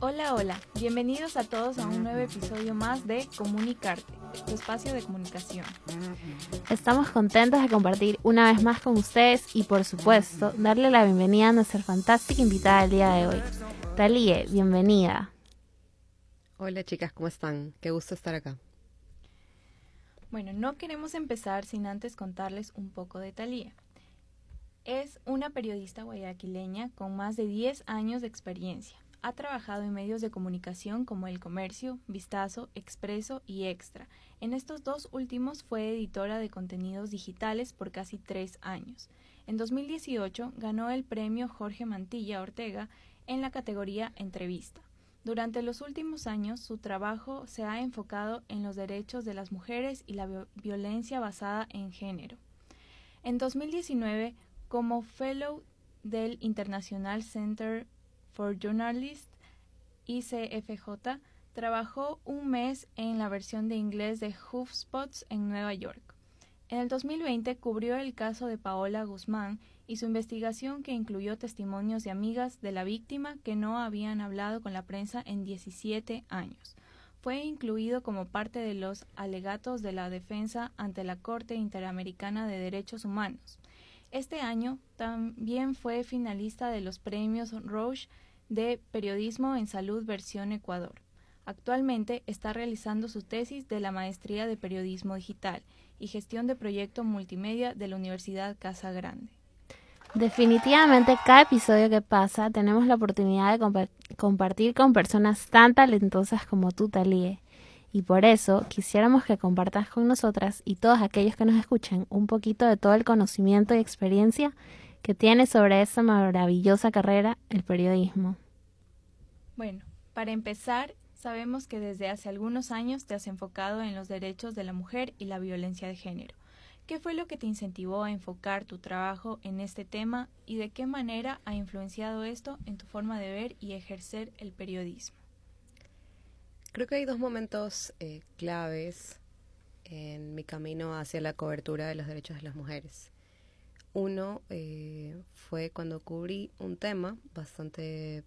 Hola, hola, bienvenidos a todos a un nuevo episodio más de Comunicarte, tu espacio de comunicación. Estamos contentos de compartir una vez más con ustedes y por supuesto darle la bienvenida a nuestra fantástica invitada del día de hoy. Talie, bienvenida. Hola chicas, ¿cómo están? Qué gusto estar acá. Bueno, no queremos empezar sin antes contarles un poco de Talía. Es una periodista guayaquileña con más de 10 años de experiencia. Ha trabajado en medios de comunicación como El Comercio, Vistazo, Expreso y Extra. En estos dos últimos fue editora de contenidos digitales por casi tres años. En 2018 ganó el premio Jorge Mantilla Ortega en la categoría Entrevista. Durante los últimos años, su trabajo se ha enfocado en los derechos de las mujeres y la violencia basada en género. En 2019, como fellow del International Center for Journalists, ICFJ, trabajó un mes en la versión de inglés de HuffSpots en Nueva York. En el 2020 cubrió el caso de Paola Guzmán y su investigación que incluyó testimonios de amigas de la víctima que no habían hablado con la prensa en 17 años. Fue incluido como parte de los alegatos de la defensa ante la Corte Interamericana de Derechos Humanos. Este año también fue finalista de los premios Roche de Periodismo en Salud versión Ecuador. Actualmente está realizando su tesis de la Maestría de Periodismo Digital y Gestión de Proyecto Multimedia de la Universidad Casa Grande. Definitivamente cada episodio que pasa tenemos la oportunidad de compartir con personas tan talentosas como tú, Talie. Y por eso quisiéramos que compartas con nosotras y todos aquellos que nos escuchen un poquito de todo el conocimiento y experiencia que tienes sobre esta maravillosa carrera, el periodismo. Bueno, para empezar, sabemos que desde hace algunos años te has enfocado en los derechos de la mujer y la violencia de género. ¿Qué fue lo que te incentivó a enfocar tu trabajo en este tema y de qué manera ha influenciado esto en tu forma de ver y ejercer el periodismo? Creo que hay dos momentos eh, claves en mi camino hacia la cobertura de los derechos de las mujeres. Uno eh, fue cuando cubrí un tema bastante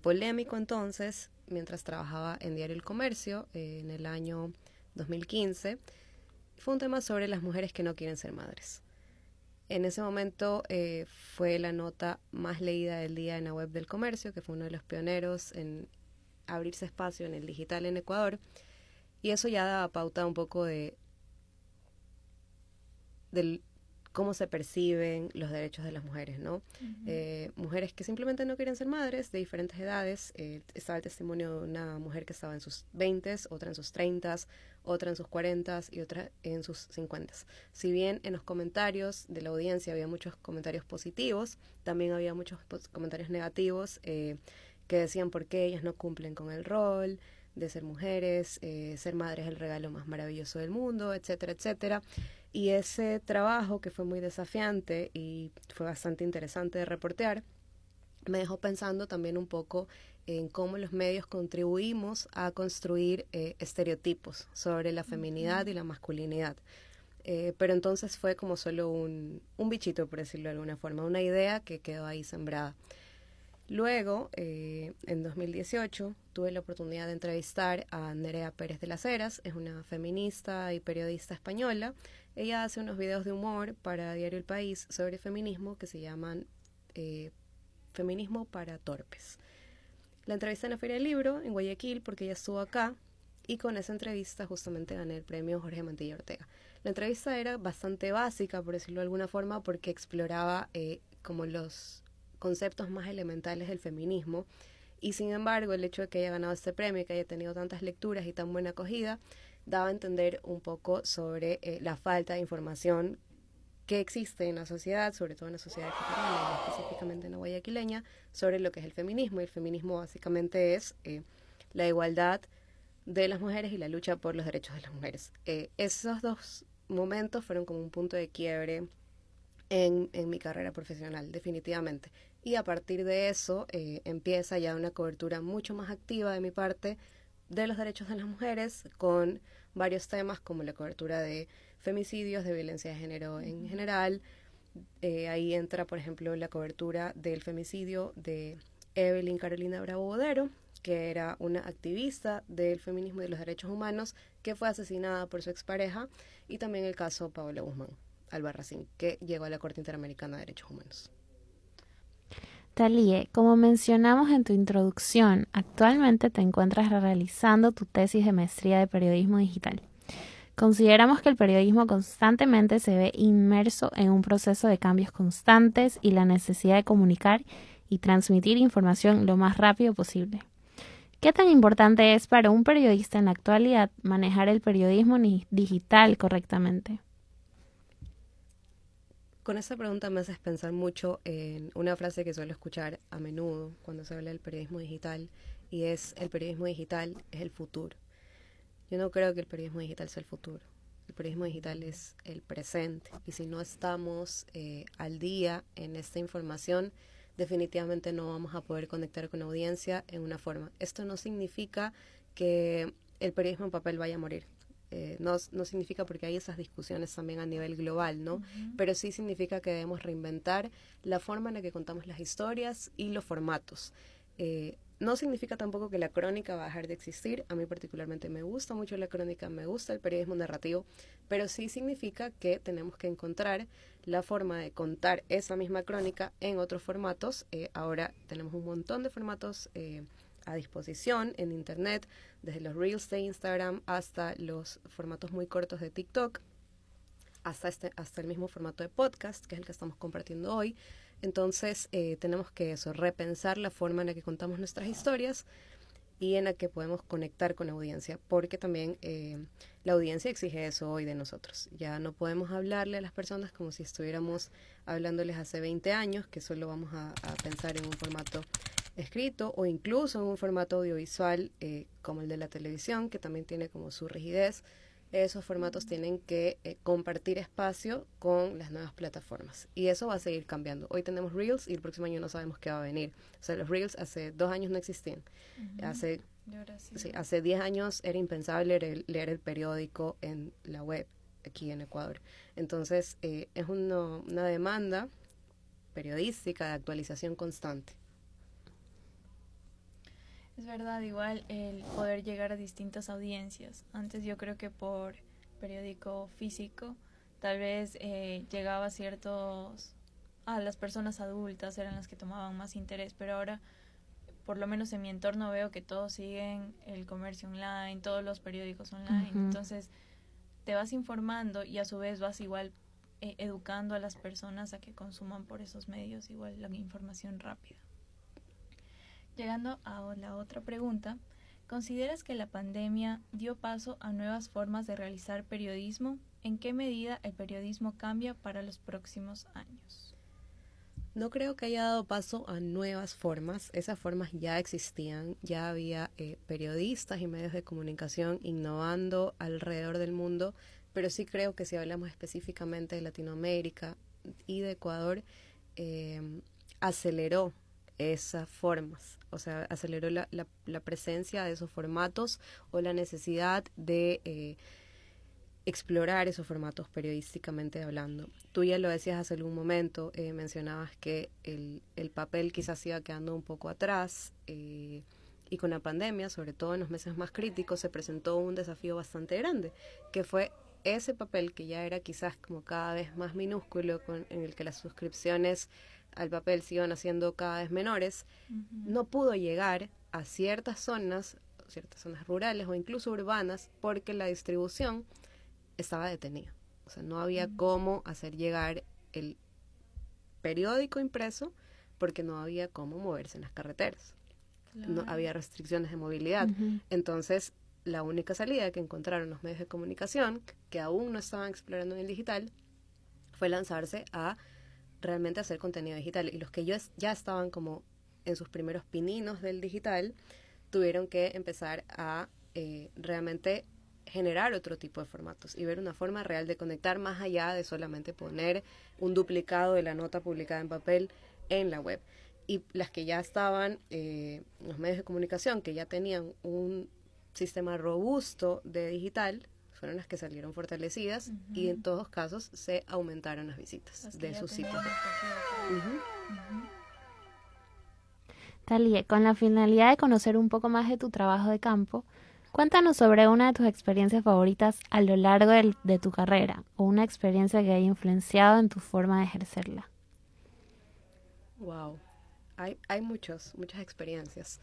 polémico entonces, mientras trabajaba en Diario El Comercio eh, en el año 2015. Fue un tema sobre las mujeres que no quieren ser madres. En ese momento fue la nota más leída del día en la web del comercio, que fue uno de los pioneros en abrirse espacio en el digital en Ecuador. Y eso ya daba pauta un poco de del cómo se perciben los derechos de las mujeres, ¿no? Eh, mujeres que simplemente no quieren ser madres de diferentes edades. Eh, estaba el testimonio de una mujer que estaba en sus 20, otra en sus 30, otra en sus 40 y otra en sus 50. Si bien en los comentarios de la audiencia había muchos comentarios positivos, también había muchos comentarios negativos eh, que decían por qué ellas no cumplen con el rol de ser mujeres, eh, ser madres es el regalo más maravilloso del mundo, etcétera, etcétera. Y ese trabajo, que fue muy desafiante y fue bastante interesante de reportear, me dejó pensando también un poco en cómo los medios contribuimos a construir eh, estereotipos sobre la feminidad y la masculinidad. Eh, pero entonces fue como solo un, un bichito, por decirlo de alguna forma, una idea que quedó ahí sembrada. Luego, eh, en 2018, tuve la oportunidad de entrevistar a Nerea Pérez de las Heras, es una feminista y periodista española. Ella hace unos videos de humor para Diario El País sobre feminismo que se llaman eh, Feminismo para Torpes. La entrevisté en la Feria del Libro, en Guayaquil, porque ella estuvo acá y con esa entrevista justamente gané el premio Jorge Mantilla Ortega. La entrevista era bastante básica, por decirlo de alguna forma, porque exploraba eh, como los conceptos más elementales del feminismo. Y sin embargo, el hecho de que haya ganado este premio y que haya tenido tantas lecturas y tan buena acogida, daba a entender un poco sobre eh, la falta de información que existe en la sociedad, sobre todo en la sociedad catalana específicamente en la guayaquileña, sobre lo que es el feminismo. Y el feminismo básicamente es eh, la igualdad de las mujeres y la lucha por los derechos de las mujeres. Eh, esos dos momentos fueron como un punto de quiebre en, en mi carrera profesional, definitivamente. Y a partir de eso eh, empieza ya una cobertura mucho más activa de mi parte de los derechos de las mujeres con varios temas como la cobertura de femicidios, de violencia de género en general, Eh, ahí entra, por ejemplo, la cobertura del femicidio de Evelyn Carolina Bravo Bodero, que era una activista del feminismo y de los derechos humanos, que fue asesinada por su expareja, y también el caso Paola Guzmán Albarracín, que llegó a la Corte Interamericana de Derechos Humanos. Talie, como mencionamos en tu introducción, actualmente te encuentras realizando tu tesis de maestría de periodismo digital. Consideramos que el periodismo constantemente se ve inmerso en un proceso de cambios constantes y la necesidad de comunicar y transmitir información lo más rápido posible. ¿Qué tan importante es para un periodista en la actualidad manejar el periodismo digital correctamente? Con esa pregunta me haces pensar mucho en una frase que suelo escuchar a menudo cuando se habla del periodismo digital y es el periodismo digital es el futuro. Yo no creo que el periodismo digital sea el futuro. El periodismo digital es el presente y si no estamos eh, al día en esta información, definitivamente no vamos a poder conectar con la audiencia en una forma. Esto no significa que el periodismo en papel vaya a morir. Eh, no, no, significa porque hay esas discusiones también a nivel global, ¿no? Pero sí significa que debemos reinventar la forma en la que contamos las historias y los formatos. Eh, no significa tampoco que la crónica va a dejar de existir. A mí particularmente me gusta mucho la crónica, me gusta el periodismo narrativo, pero sí significa que tenemos que encontrar la forma de contar esa misma crónica en otros formatos. Eh, ahora tenemos un montón de formatos a disposición en Internet, desde los Reels de Instagram hasta los formatos muy cortos de TikTok, hasta, este, hasta el mismo formato de podcast, que es el que estamos compartiendo hoy. Entonces, eh, tenemos que eso, repensar la forma en la que contamos nuestras historias y en la que podemos conectar con la audiencia, porque también eh, la audiencia exige eso hoy de nosotros. Ya no podemos hablarle a las personas como si estuviéramos hablándoles hace 20 años, que solo vamos a, a pensar en un formato escrito o incluso en un formato audiovisual eh, como el de la televisión, que también tiene como su rigidez, esos formatos tienen que eh, compartir espacio con las nuevas plataformas. Y eso va a seguir cambiando. Hoy tenemos Reels y el próximo año no sabemos qué va a venir. O sea, los Reels hace dos años no existían. Hace, sí. hace diez años era impensable leer, el periódico en la web aquí en Ecuador. Entonces, eh, es una demanda periodística de actualización constante. Es verdad, igual el poder llegar a distintas audiencias. Antes yo creo que por periódico físico tal vez eh, llegaba a ciertos a las personas adultas eran las que tomaban más interés, pero ahora por lo menos en mi entorno veo que todos siguen el comercio online, todos los periódicos online, entonces te vas informando y a su vez vas igual eh, educando a las personas a que consuman por esos medios igual la información rápida. Llegando a la otra pregunta, ¿consideras que la pandemia dio paso a nuevas formas de realizar periodismo? ¿En qué medida el periodismo cambia para los próximos años? No creo que haya dado paso a nuevas formas. Esas formas ya existían, ya había eh, periodistas y medios de comunicación innovando alrededor del mundo, pero sí creo que si hablamos específicamente de Latinoamérica y de Ecuador, eh, aceleró esas formas, o sea, aceleró la, la, presencia de esos formatos o la necesidad de eh, explorar esos formatos periodísticamente hablando. Tú ya lo decías hace algún momento, eh, mencionabas que el, el, papel quizás iba quedando un poco atrás eh, y con la pandemia, sobre todo en los meses más críticos, se presentó un desafío bastante grande, que fue ese papel que ya era quizás como cada vez más minúsculo, con, en el que las suscripciones al papel se iban haciendo cada vez menores, no pudo llegar a ciertas zonas, ciertas zonas rurales o incluso urbanas, porque la distribución estaba detenida. O sea, no había cómo hacer llegar el periódico impreso porque no había cómo moverse en las carreteras. No había restricciones de movilidad. Entonces, la única salida que encontraron los medios de comunicación, que aún no estaban explorando en el digital, fue lanzarse a realmente hacer contenido digital. Y los que ya estaban como en sus primeros pininos del digital, tuvieron que empezar a eh, realmente generar otro tipo de formatos y ver una forma real de conectar más allá de solamente poner un duplicado de la nota publicada en papel en la web. Y las que ya estaban, eh, los medios de comunicación, que ya tenían un sistema robusto de digital, fueron las que salieron fortalecidas y en todos casos se aumentaron las visitas de sus sitios. Talie, con la finalidad de conocer un poco más de tu trabajo de campo, cuéntanos sobre una de tus experiencias favoritas a lo largo de, tu carrera o una experiencia que haya influenciado en tu forma de ejercerla. Wow, hay, hay muchos, muchas experiencias,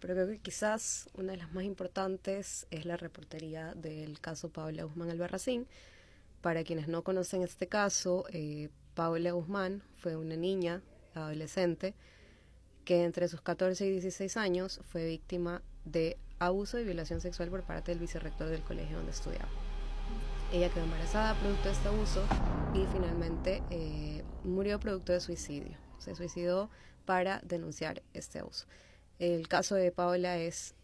pero creo que quizás una de las más importantes es la reportería del caso Paula Guzmán Albarracín. Para quienes no conocen este caso, eh, Paula Guzmán fue una niña, adolescente, que entre sus 14 y 16 años fue víctima de abuso y violación sexual por parte del vicerrector del colegio donde estudiaba. Ella quedó embarazada producto de este abuso y finalmente eh, murió producto de suicidio. Se suicidó para denunciar este abuso. El caso de Paola es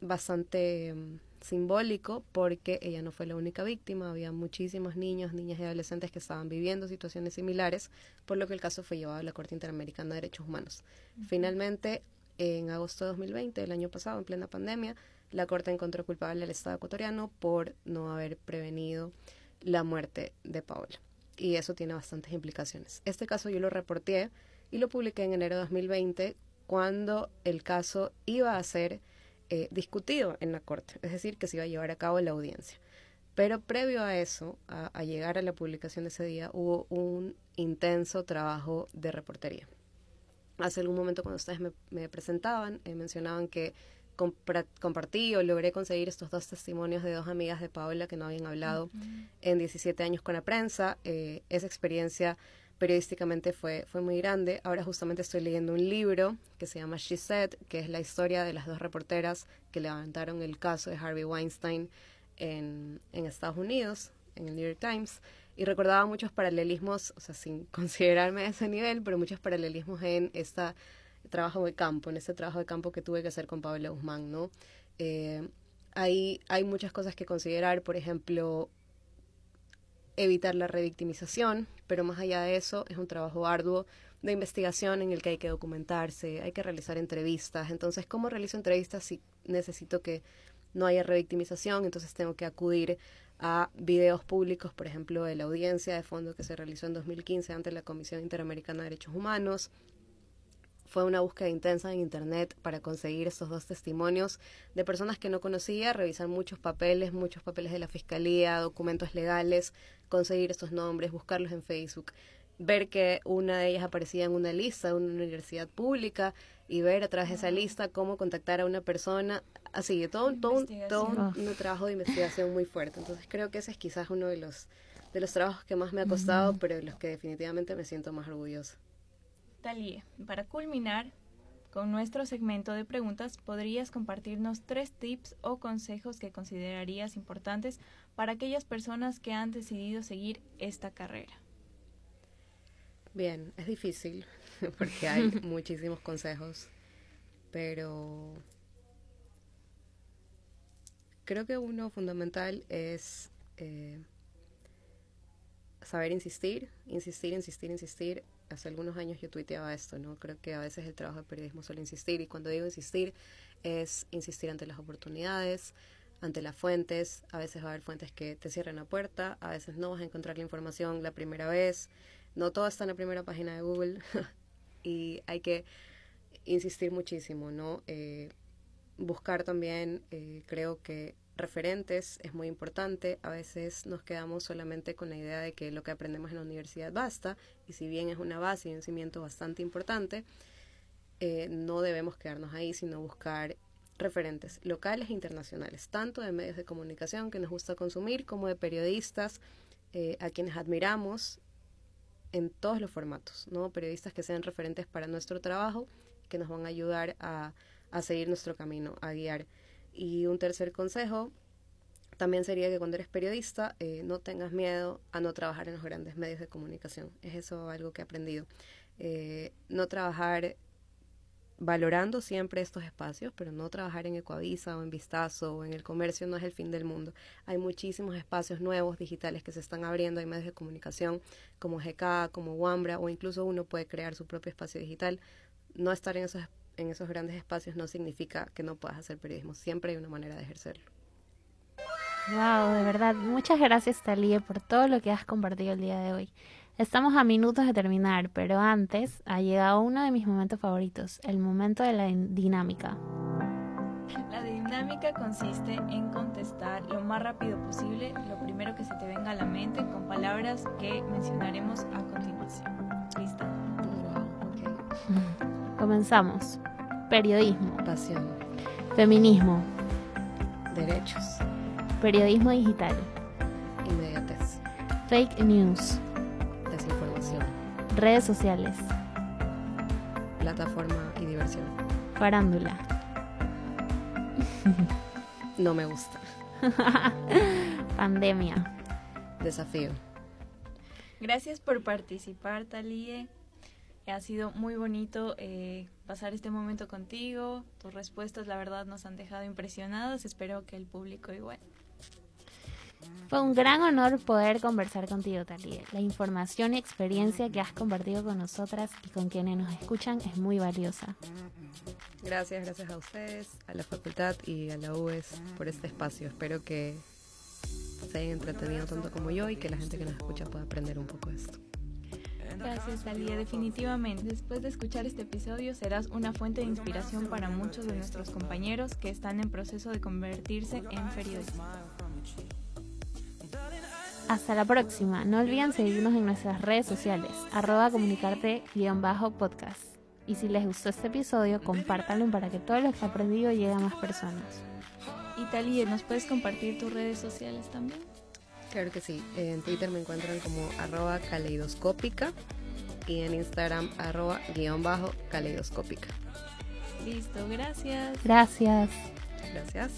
bastante mm, simbólico porque ella no fue la única víctima, había muchísimos niños, niñas y adolescentes que estaban viviendo situaciones similares, por lo que el caso fue llevado a la Corte Interamericana de Derechos Humanos. Finalmente, en agosto de 2020, el año pasado, en plena pandemia, la Corte encontró culpable al Estado ecuatoriano por no haber prevenido la muerte de Paola. Y eso tiene bastantes implicaciones. Este caso yo lo reporté y lo publiqué en enero de 2020 cuando el caso iba a ser eh, discutido en la Corte, es decir, que se iba a llevar a cabo la audiencia. Pero previo a eso, a, llegar a la publicación de ese día, hubo un intenso trabajo de reportería. Hace algún momento cuando ustedes me, presentaban, eh, mencionaban que compartí o logré conseguir estos dos testimonios de dos amigas de Paola que no habían hablado en 17 años con la prensa. Eh, esa experiencia periodísticamente fue, fue muy grande. Ahora justamente estoy leyendo un libro que se llama She Said, que es la historia de las dos reporteras que levantaron el caso de Harvey Weinstein en, en Estados Unidos, en el New York Times. Y recordaba muchos paralelismos, o sea, sin considerarme a ese nivel, pero muchos paralelismos en este trabajo de campo, en este trabajo de campo que tuve que hacer con Pablo Guzmán, ¿no? Eh, hay muchas cosas que considerar, por ejemplo, evitar la revictimización, pero más allá de eso es un trabajo arduo de investigación en el que hay que documentarse, hay que realizar entrevistas. Entonces, ¿cómo realizo entrevistas si necesito que no haya revictimización? Entonces tengo que acudir a videos públicos, por ejemplo, de la audiencia de fondo que se realizó en 2015 ante la Comisión Interamericana de Derechos Humanos, fue una búsqueda intensa en Internet para conseguir estos dos testimonios de personas que no conocía, revisar muchos papeles, muchos papeles de la Fiscalía, documentos legales, conseguir estos nombres, buscarlos en Facebook, ver que una de ellas aparecía en una lista de una universidad pública y ver a través de esa lista cómo contactar a una persona. Así, todo, todo, todo un, trabajo de investigación muy fuerte. Entonces creo que ese es quizás uno de los, de los trabajos que más me ha costado, pero de los que definitivamente me siento más orgullosa. Talie, para culminar con nuestro segmento de preguntas, ¿podrías compartirnos tres tips o consejos que considerarías importantes para aquellas personas que han decidido seguir esta carrera? Bien, es difícil porque hay muchísimos consejos, pero creo que uno fundamental es eh, saber insistir, insistir, insistir, insistir hace algunos años yo tuiteaba esto, ¿no? Creo que a veces el trabajo de periodismo suele insistir y cuando digo insistir es insistir ante las oportunidades, ante las fuentes, a veces va a haber fuentes que te cierran la puerta, a veces no vas a encontrar la información la primera vez, no todo está en la primera página de Google y hay que insistir muchísimo, ¿no? Eh, buscar también, eh, creo que referentes es muy importante. A veces nos quedamos solamente con la idea de que lo que aprendemos en la universidad basta, y si bien es una base y un cimiento bastante importante, eh, no debemos quedarnos ahí, sino buscar referentes locales e internacionales, tanto de medios de comunicación que nos gusta consumir, como de periodistas eh, a quienes admiramos en todos los formatos, ¿no? Periodistas que sean referentes para nuestro trabajo, que nos van a ayudar a, a seguir nuestro camino, a guiar. Y un tercer consejo también sería que cuando eres periodista eh, no tengas miedo a no trabajar en los grandes medios de comunicación. Es eso algo que he aprendido. Eh, no trabajar valorando siempre estos espacios, pero no trabajar en Ecoavisa o en Vistazo o en el comercio no es el fin del mundo. Hay muchísimos espacios nuevos digitales que se están abriendo, hay medios de comunicación como GK, como Wambra o incluso uno puede crear su propio espacio digital. No estar en esos en esos grandes espacios no significa que no puedas hacer periodismo. Siempre hay una manera de ejercerlo. Wow, de verdad, muchas gracias Talie por todo lo que has compartido el día de hoy. Estamos a minutos de terminar, pero antes ha llegado uno de mis momentos favoritos, el momento de la dinámica. La dinámica consiste en contestar lo más rápido posible lo primero que se te venga a la mente con palabras que mencionaremos a continuación. ¿Lista? Comenzamos. Periodismo. Pasión. Feminismo. Derechos. Periodismo digital. Inmediatez. Fake news. Desinformación. Redes sociales. Plataforma y diversión. Farándula. No me gusta. Pandemia. Desafío. Gracias por participar, Talie. Ha sido muy bonito eh, pasar este momento contigo. Tus respuestas, la verdad, nos han dejado impresionados. Espero que el público igual. Fue un gran honor poder conversar contigo, Talie. La información y experiencia que has compartido con nosotras y con quienes nos escuchan es muy valiosa. Gracias, gracias a ustedes, a la facultad y a la UES por este espacio. Espero que se hayan entretenido tanto como yo y que la gente que nos escucha pueda aprender un poco de esto. Gracias, Talia. Definitivamente, después de escuchar este episodio, serás una fuente de inspiración para muchos de nuestros compañeros que están en proceso de convertirse en periodistas. Hasta la próxima. No olviden seguirnos en nuestras redes sociales, arroba comunicarte-podcast. Y si les gustó este episodio, compártanlo para que todo lo que he aprendido llegue a más personas. Y Talie, ¿nos puedes compartir tus redes sociales también? Claro que sí. En Twitter me encuentran como arroba caleidoscópica y en Instagram arroba guion bajo caleidoscópica. Listo, gracias. Gracias. Gracias.